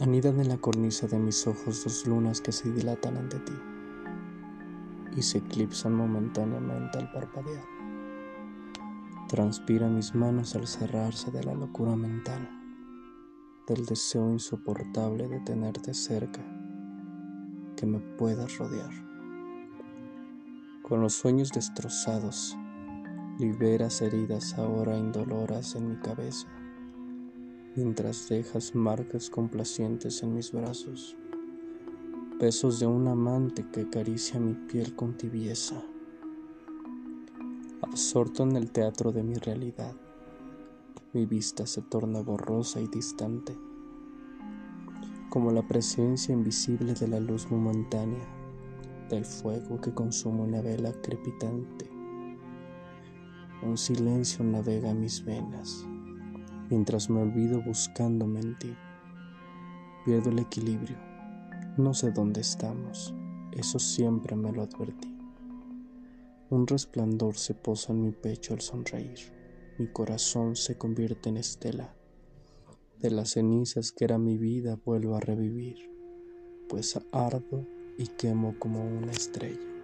Anidan en la cornisa de mis ojos dos lunas que se dilatan ante ti y se eclipsan momentáneamente al parpadear. Transpiran mis manos al cerrarse de la locura mental, del deseo insoportable de tenerte cerca, que me puedas rodear. Con los sueños destrozados, liberas heridas ahora indoloras en mi cabeza mientras dejas marcas complacientes en mis brazos, besos de un amante que acaricia mi piel con tibieza, absorto en el teatro de mi realidad, mi vista se torna borrosa y distante, como la presencia invisible de la luz momentánea, del fuego que consume una vela crepitante. Un silencio navega mis venas mientras me olvido buscándome en ti. Pierdo el equilibrio, no sé dónde estamos, eso siempre me lo advertí. Un resplandor se posa en mi pecho al sonreír, mi corazón se convierte en estela. De las cenizas que era mi vida vuelvo a revivir, pues ardo y quemo como una estrella.